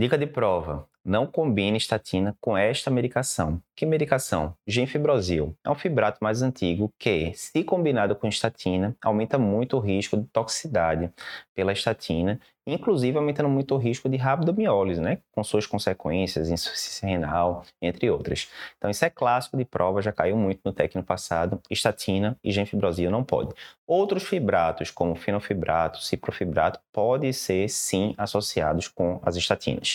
Dica de prova: não combine estatina com esta medicação. Que medicação? Genfibrosil. É um fibrato mais antigo que, se combinado com estatina, aumenta muito o risco de toxicidade pela estatina, inclusive aumentando muito o risco de rabdomiólise, né? com suas consequências, insuficiência renal, entre outras. Então, isso é clássico de prova, já caiu muito no técnico passado. Estatina e genfibrosil não pode. Outros fibratos, como fenofibrato, ciprofibrato, podem ser sim associados com as estatinas.